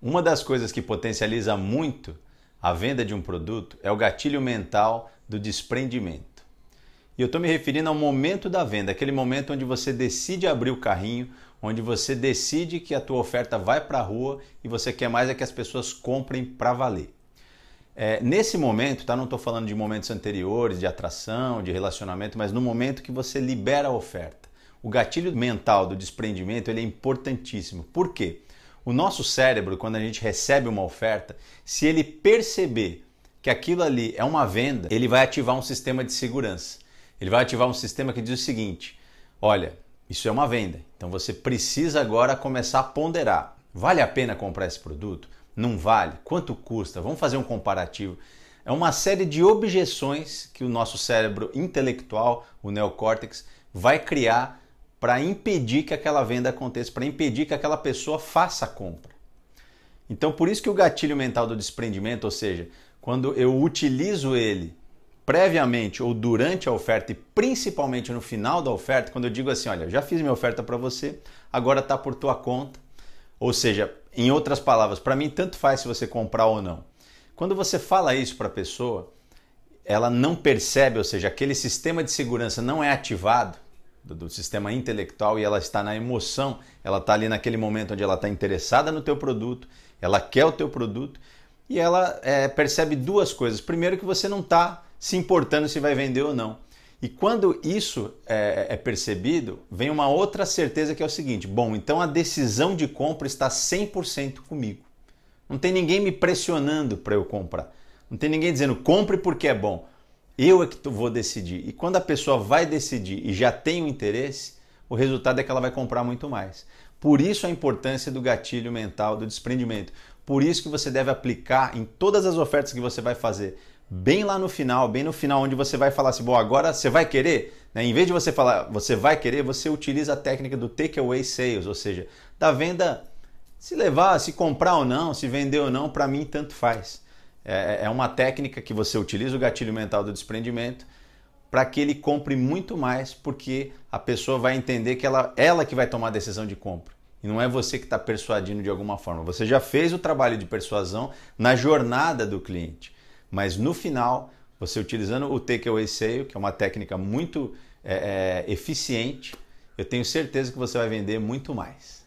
Uma das coisas que potencializa muito a venda de um produto é o gatilho mental do desprendimento. E eu estou me referindo ao momento da venda, aquele momento onde você decide abrir o carrinho, onde você decide que a tua oferta vai para a rua e você quer mais é que as pessoas comprem para valer. É, nesse momento, tá? não estou falando de momentos anteriores, de atração, de relacionamento, mas no momento que você libera a oferta. O gatilho mental do desprendimento ele é importantíssimo. Por quê? O nosso cérebro, quando a gente recebe uma oferta, se ele perceber que aquilo ali é uma venda, ele vai ativar um sistema de segurança. Ele vai ativar um sistema que diz o seguinte: olha, isso é uma venda, então você precisa agora começar a ponderar. Vale a pena comprar esse produto? Não vale? Quanto custa? Vamos fazer um comparativo. É uma série de objeções que o nosso cérebro intelectual, o neocórtex, vai criar para impedir que aquela venda aconteça, para impedir que aquela pessoa faça a compra. Então, por isso que o gatilho mental do desprendimento, ou seja, quando eu utilizo ele previamente ou durante a oferta e principalmente no final da oferta, quando eu digo assim, olha, já fiz minha oferta para você, agora está por tua conta. Ou seja, em outras palavras, para mim tanto faz se você comprar ou não. Quando você fala isso para a pessoa, ela não percebe, ou seja, aquele sistema de segurança não é ativado, do, do, sistema intelectual e ela está na emoção, ela está ali naquele momento onde ela está interessada no teu produto, ela quer o teu produto e ela é, percebe duas coisas. Primeiro que você não está se importando se vai vender ou não. E quando isso é, é, percebido, vem uma outra certeza que é o seguinte: bom, então a decisão de compra está 100% comigo. Não tem ninguém me pressionando para eu comprar. Não tem ninguém dizendo compre porque é bom. Eu é que vou decidir. E quando a pessoa vai decidir e já tem o interesse, o resultado é que ela vai comprar muito mais. Por isso a importância do gatilho mental, do desprendimento. Por isso que você deve aplicar em todas as ofertas que você vai fazer. Bem lá no final, bem no final, onde você vai falar assim, bom, agora você vai querer? Né? Em vez de você falar, você vai querer, você utiliza a técnica do takeaway sales, ou seja, da venda, se levar, se comprar ou não, se vender ou não, para mim tanto faz. É, é uma técnica que você utiliza o gatilho mental do desprendimento para que ele compre muito mais, porque a pessoa vai entender que ela, ela que vai tomar a decisão de compra. E não é você que está persuadindo de alguma forma. Você já fez o trabalho de persuasão na jornada do cliente. Mas no final, você utilizando o takeaway sale, que é uma técnica muito é, é, eficiente, eu tenho certeza que você vai vender muito mais.